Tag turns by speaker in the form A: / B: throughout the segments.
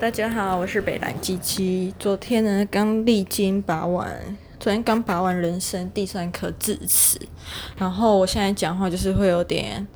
A: 大家好，我是北蓝鸡鸡。昨天呢，刚历经拔完，昨天刚拔完人生第三颗智齿，然后我现在讲话就是会有点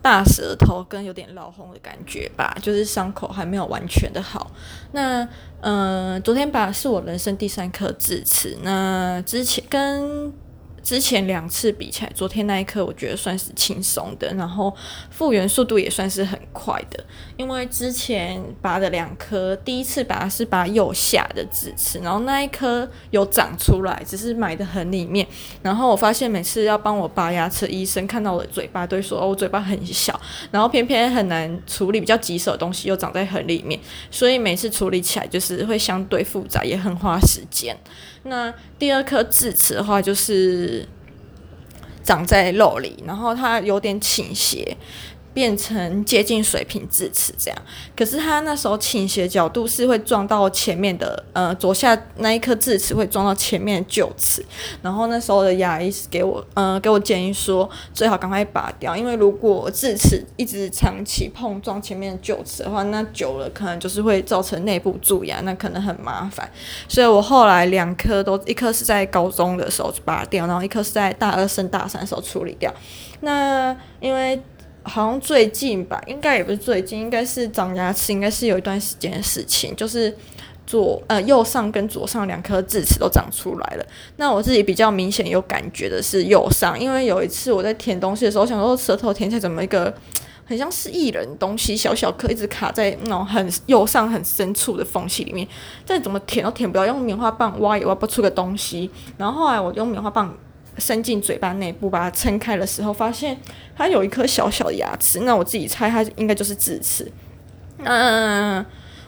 A: 大舌头，跟有点老红的感觉吧，就是伤口还没有完全的好。那，嗯、昨天拔是我人生第三颗智齿，那之前跟。之前两次比起来，昨天那一颗我觉得算是轻松的，然后复原速度也算是很快的。因为之前拔的两颗，第一次拔是拔右下的智齿，然后那一颗有长出来，只是埋得很里面。然后我发现每次要帮我拔牙齿，医生看到我的嘴巴都会说：“哦，我嘴巴很小。”然后偏偏很难处理，比较棘手的东西又长在很里面，所以每次处理起来就是会相对复杂，也很花时间。那第二颗智齿的话，就是长在肉里，然后它有点倾斜。变成接近水平智齿这样，可是他那时候倾斜角度是会撞到前面的，呃，左下那一颗智齿会撞到前面的臼齿，然后那时候的牙医是给我，呃，给我建议说最好赶快拔掉，因为如果智齿一直长期碰撞前面的臼齿的话，那久了可能就是会造成内部蛀牙，那可能很麻烦，所以我后来两颗都，一颗是在高中的时候拔掉，然后一颗是在大二升大三的时候处理掉，那因为。好像最近吧，应该也不是最近，应该是长牙齿，应该是有一段时间的事情，就是左呃右上跟左上两颗智齿都长出来了。那我自己比较明显有感觉的是右上，因为有一次我在舔东西的时候，想说舌头舔起来怎么一个很像是艺人东西，小小颗一直卡在那种很右上很深处的缝隙里面，再怎么舔都舔不到，用棉花棒挖也挖不出个东西。然后后来我用棉花棒。伸进嘴巴内部，把它撑开的时候，发现它有一颗小小的牙齿。那我自己猜，它应该就是智齿。嗯，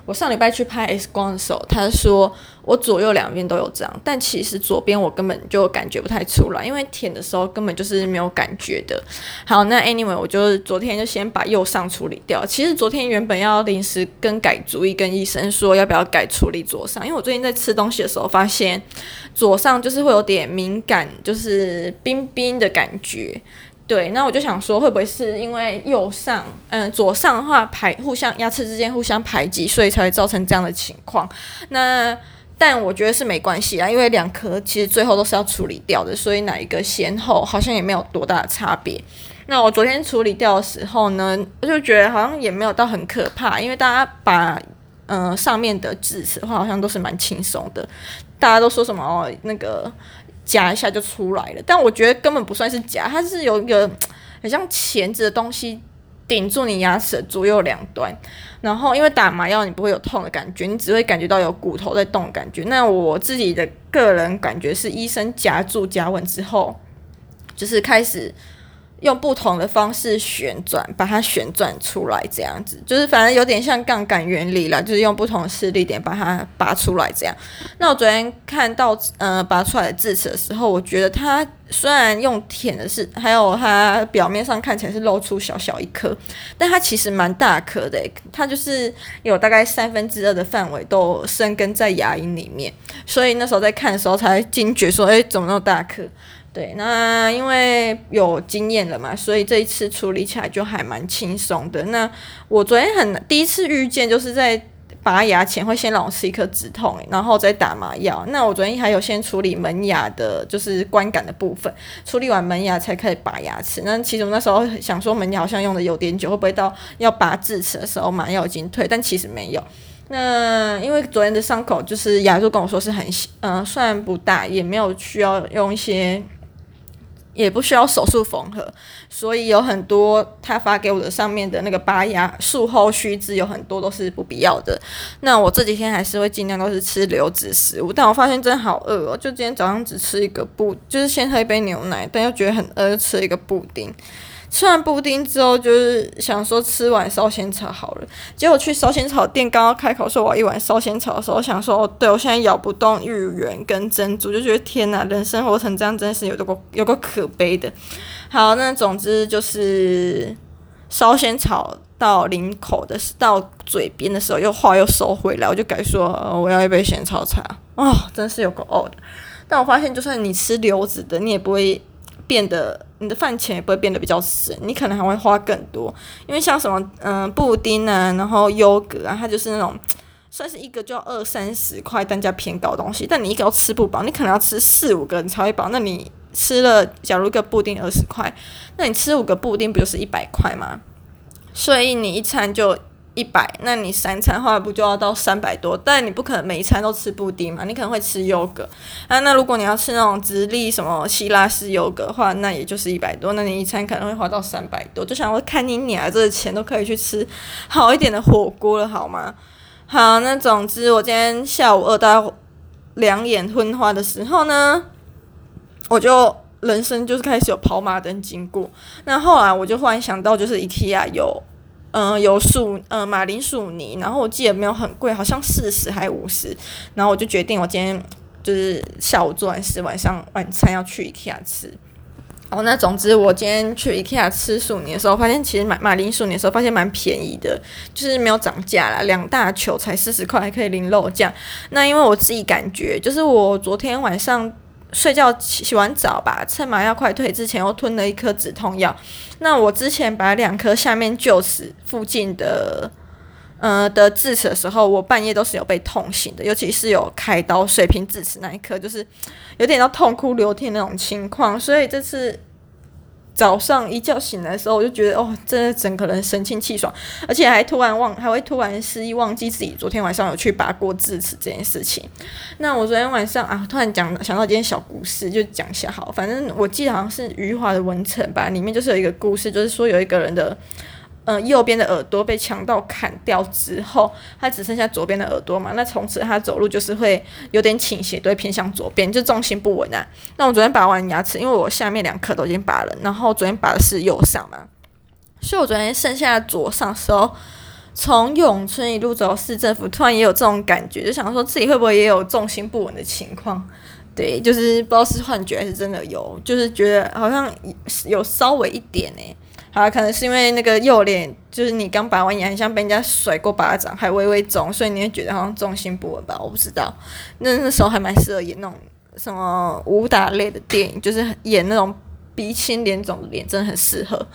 A: 我上礼拜去拍 X 光的时候，他说我左右两边都有长，但其实左边我根本就感觉不太出来，因为舔的时候根本就是没有感觉的。好，那 Anyway，我就昨天就先把右上处理掉。其实昨天原本要临时更改主意，跟医生说要不要改处理左上，因为我最近在吃东西的时候发现。左上就是会有点敏感，就是冰冰的感觉，对。那我就想说，会不会是因为右上，嗯、左上的话排互相牙齿之间互相排挤，所以才会造成这样的情况？那但我觉得是没关系啊，因为两颗其实最后都是要处理掉的，所以哪一个先后好像也没有多大的差别。那我昨天处理掉的时候呢，我就觉得好像也没有到很可怕，因为大家把嗯、上面的智齿的话，好像都是蛮轻松的。大家都说什么哦，那个夹一下就出来了，但我觉得根本不算是夹，它是有一个很像钳子的东西顶住你牙齿左右两端。然后因为打麻药，你不会有痛的感觉，你只会感觉到有骨头在动的感觉。那我自己的个人感觉是，医生夹住夹稳之后，就是开始。用不同的方式旋转，把它旋转出来，这样子就是反正有点像杠杆原理啦，就是用不同的施力点把它拔出来，这样。那我昨天看到呃拔出来的智齿的时候，我觉得它虽然用舔的是，还有它表面上看起来是露出小小一颗，但它其实蛮大颗的，它就是有大概三分之二的范围都生根在牙龈里面，所以那时候在看的时候才惊觉说，哎，怎么那么大颗？对，那因为有经验了嘛，所以这一次处理起来就还蛮轻松的。那我昨天很第一次遇见，就是在拔牙前会先让我吃一颗止痛，然后再打麻药。那我昨天还有先处理门牙的，就是观感的部分，处理完门牙才开始拔牙齿。那其实那时候想说门牙好像用的有点久，会不会到要拔智齿的时候麻药已经退？但其实没有。那因为昨天的伤口就是牙医跟我说是很嗯、呃，算不大，也没有需要用一些。也不需要手术缝合，所以有很多他发给我的上面的那个拔牙术后须知，有很多都是不必要的。那我这几天还是会尽量都是吃流质食物，但我发现真的好饿哦，就今天早上只吃一个布，就是先喝一杯牛奶，但又觉得很饿，就吃一个布丁。吃完布丁之后，就是想说吃碗烧仙草好了。结果去烧仙草店，刚刚开口说我要一碗烧仙草的时候，我想说哦，对我现在咬不动芋圆跟珍珠，就觉得天哪，人生活成这样真是有个有个可悲的。好，那总之就是烧仙草到领口的到嘴边的时候，又话又收回来，我就改说我要一杯仙草茶。哦，真是有个呕的。但我发现，就算你吃流质的，你也不会。变得你的饭钱也不会变得比较省，你可能还会花更多，因为像什么嗯、布丁啊，然后优格啊，它就是那种算是一个就要二三十块单价偏高东西，但你一个都吃不饱，你可能要吃四五个人才会饱。那你吃了，假如一个布丁二十块，那你吃五个布丁不就是一百块吗？所以你一餐就。一百，那你三餐的话不就要到三百多？但你不可能每一餐都吃布丁嘛，你可能会吃优格啊。那如果你要吃那种直立什么希腊式优格的话，那也就是一百多。那你一餐可能会花到三百多。就想我看你俩这个钱都可以去吃好一点的火锅了，好吗？好，那总之我今天下午饿到两眼昏花的时候呢，我就人生就是开始有跑马灯经过。那后来我就忽然想到，就是 IKEA 有。嗯，有薯，嗯，马铃薯泥，然后我记得没有很贵，好像四十还五十，然后我就决定我今天就是下午做完事，晚上晚餐要去 IKEA 吃。哦，那总之我今天去 IKEA 吃薯泥的时候，发现其实买马铃薯泥的时候发现蛮便宜的，就是没有涨价啦，两大球才四十块，还可以零肉酱。那因为我自己感觉，就是我昨天晚上。睡觉洗洗完澡吧，趁麻药快退之前，又吞了一颗止痛药。那我之前把两颗下面臼齿附近的，呃的智齿的时候，我半夜都是有被痛醒的，尤其是有开刀水平智齿那一刻，就是有点要痛哭流涕那种情况。所以这次。早上一觉醒来的时候，我就觉得哦，真的整个人神清气爽，而且还突然忘，还会突然失忆，忘记自己昨天晚上有去拔过智齿这件事情。那我昨天晚上啊，突然讲想到一件小故事，就讲一下好。反正我记得好像是余华的《文成》吧，里面就是有一个故事，就是说有一个人的。嗯、右边的耳朵被强盗砍掉之后，他只剩下左边的耳朵嘛。那从此他走路就是会有点倾斜，都会偏向左边，就重心不稳啊。那我昨天拔完牙齿，因为我下面两颗都已经拔了，然后昨天拔的是右上嘛，所以我昨天剩下左上时候，从永春一路走到市政府，突然也有这种感觉，就想说自己会不会也有重心不稳的情况？对，就是不知道是幻觉还是真的有，就是觉得好像有稍微一点呢、啊，可能是因为那个右脸，就是你刚拔完牙，很像被人家甩过巴掌，还微微肿，所以你会觉得好像重心不稳吧？我不知道。那那时候还蛮适合演那种什么武打类的电影，就是演那种鼻青脸肿的脸，真的很适合。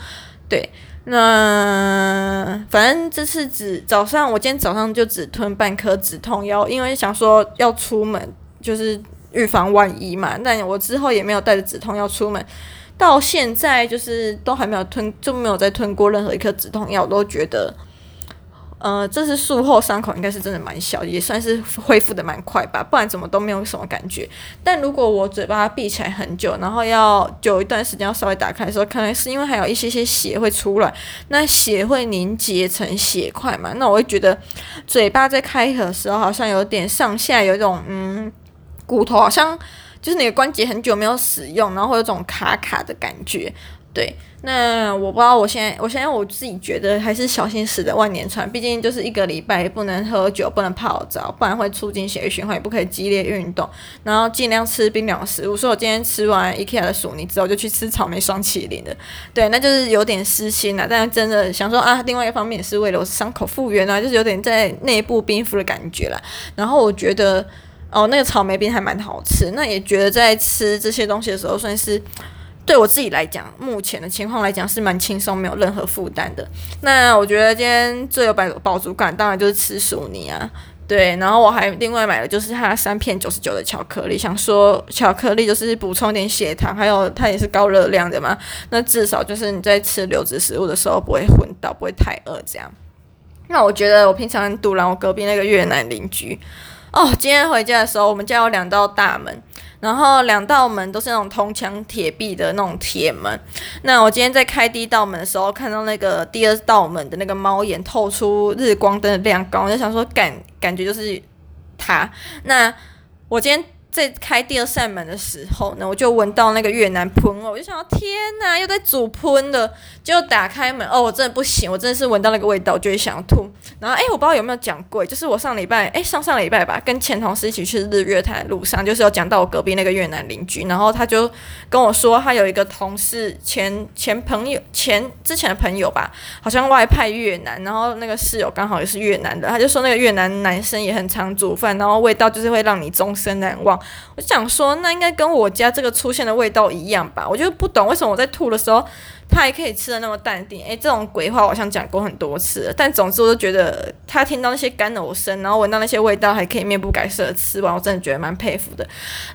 A: 对，那反正这次只早上，我今天早上就只吞半颗止痛药，因为想说要出门，就是预防万一嘛。但我之后也没有带着止痛药出门。到现在就是都还没有吞，就没有再吞过任何一颗止痛药，我都觉得，呃，这是术后伤口应该是真的蛮小，也算是恢复的蛮快吧，不然怎么都没有什么感觉。但如果我嘴巴闭起来很久，然后要久一段时间要稍微打开的时候，可能是因为还有一些些血会出来，那血会凝结成血块嘛，那我会觉得嘴巴在开合的时候好像有点上下有一种嗯，骨头好像。就是你的关节很久没有使用，然后会有种卡卡的感觉。对，那我不知道，我现在，我现在我自己觉得还是小心驶得万年船。毕竟就是一个礼拜不能喝酒，不能泡澡，不然会促进血液循环，也不可以激烈运动，然后尽量吃冰凉的食物。所以我今天吃完 IKEA 的薯泥之后，就去吃草莓双淇淋的。对，那就是有点私心了，但是真的想说啊，另外一方面也是为了我伤口复原啊，就是有点在内部冰敷的感觉啦。然后我觉得。哦，那个草莓冰还蛮好吃，那也觉得在吃这些东西的时候，算是对我自己来讲，目前的情况来讲是蛮轻松，没有任何负担的。那我觉得今天最有饱饱足感，当然就是吃薯泥啊，对。然后我还另外买了就是它三片九十九的巧克力，想说巧克力就是补充点血糖，还有它也是高热量的嘛，那至少就是你在吃流质食物的时候不会昏倒，不会太饿这样。那我觉得我平常堵拦我隔壁那个越南邻居。哦，今天回家的时候，我们家有两道大门，然后两道门都是那种铜墙铁壁的那种铁门。那我今天在开第一道门的时候，看到那个第二道门的那个猫眼透出日光灯的亮光，我就想说感感觉就是它。那我今天。在开第二扇门的时候呢，我就闻到那个越南喷哦，我就想到天哪，又在煮喷的，就打开门，哦，我真的不行，我真的是闻到那个味道，就会想吐。然后，哎，我不知道有没有讲过，就是我上礼拜，哎，上上礼拜吧，跟前同事一起去日月潭的路上，就是有讲到我隔壁那个越南邻居，然后他就跟我说，他有一个同事前前朋友前之前的朋友吧，好像外派越南，然后那个室友刚好也是越南的，他就说那个越南男生也很常煮饭，然后味道就是会让你终身难忘。我想说，那应该跟我家这个出现的味道一样吧？我就不懂为什么我在吐的时候，他还可以吃的那么淡定，诶、这种鬼话我好像讲过很多次。但总之，我就觉得他听到那些干呕声，然后闻到那些味道，还可以面不改色的吃完，我真的觉得蛮佩服的。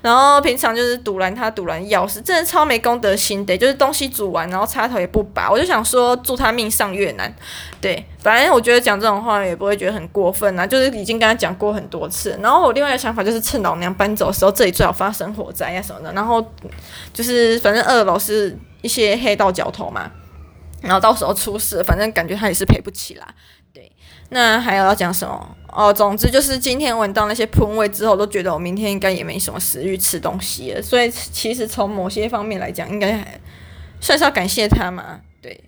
A: 然后平常就是堵拦他堵拦钥匙，真的超没公德心的，就是东西煮完然后插头也不拔，我就想说祝他命上越南。对，反正我觉得讲这种话也不会觉得很过分啊，就是已经跟他讲过很多次。然后我另外一个想法就是趁老娘搬走的时候，这里最好发生火灾啊什么的。然后就是反正二楼是。一些黑道角头嘛，然后到时候出事，反正感觉他也是赔不起啦。对，那还有要讲什么？哦，总之就是今天闻到那些喷味之后，都觉得我明天应该也没什么食欲吃东西了。所以其实从某些方面来讲，应该还算是要感谢他嘛。对，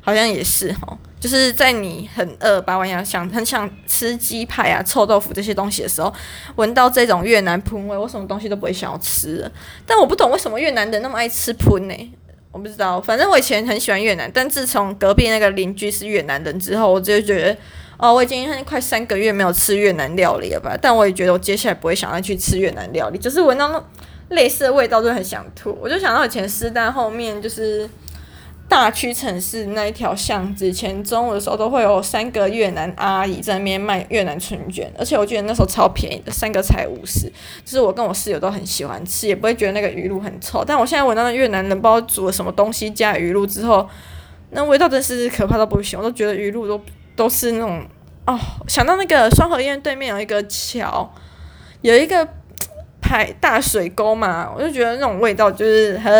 A: 好像也是哦。就是在你很饿、拔完牙想很想吃鸡排啊、臭豆腐这些东西的时候，闻到这种越南喷味，我什么东西都不会想要吃了。但我不懂为什么越南人那么爱吃喷呢、我不知道，反正我以前很喜欢越南，但自从隔壁那个邻居是越南人之后，我就觉得，哦，我已经快三个月没有吃越南料理了吧？但我也觉得我接下来不会想要去吃越南料理，就是闻到类似的味道就很想吐。我就想到以前师大后面就是。大区城市那一条巷子，前中午的时候都会有三个越南阿姨在那边卖越南春卷，而且我觉得那时候超便宜的，三个才五十。就是我跟我室友都很喜欢吃，也不会觉得那个鱼露很臭。但我现在闻到那越南人不知道煮了什么东西加鱼露之后，那味道真是可怕到不行。我都觉得鱼露都都是那种哦，想到那个双和医院对面有一个桥，有一个。海大水沟嘛，我就觉得那种味道就是很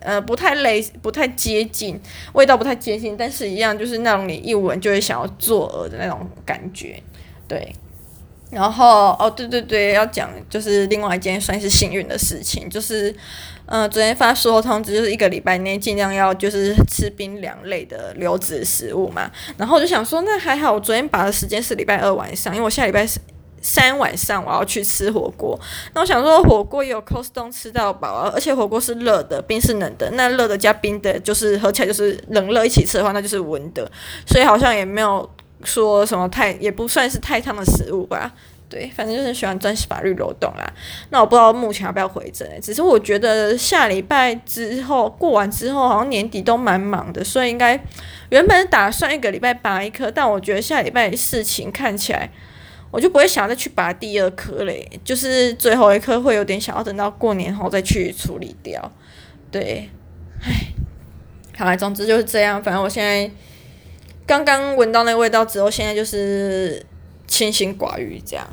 A: 呃不太类不太接近，味道不太接近，但是一样就是那种你一闻就会想要作呕的那种感觉，对。然后哦对对对，要讲就是另外一件算是幸运的事情，就是嗯、呃、昨天发售后通知，就是一个礼拜内尽量要就是吃冰凉类的流质食物嘛。然后我就想说那还好，我昨天拔的时间是礼拜二晚上，因为我下礼拜是。三晚上我要去吃火锅，那我想说火锅有 Costco 吃到饱啊，而且火锅是热的，冰是冷的，那热的加冰的，就是合起来就是冷热一起吃的话，那就是温的，所以好像也没有说什么太，也不算是太烫的食物吧。对，反正就是喜欢钻法律漏洞啦。那我不知道目前要不要回诊，只是我觉得下礼拜之后过完之后，好像年底都蛮忙的，所以应该原本打算一个礼拜拔一颗，但我觉得下礼拜事情看起来。我就不会想再去拔第二颗嘞，就是最后一颗会有点想要等到过年后再去处理掉。对，唉，好啦，总之就是这样。反正我现在刚刚闻到那个味道之后，现在就是清心寡欲这样。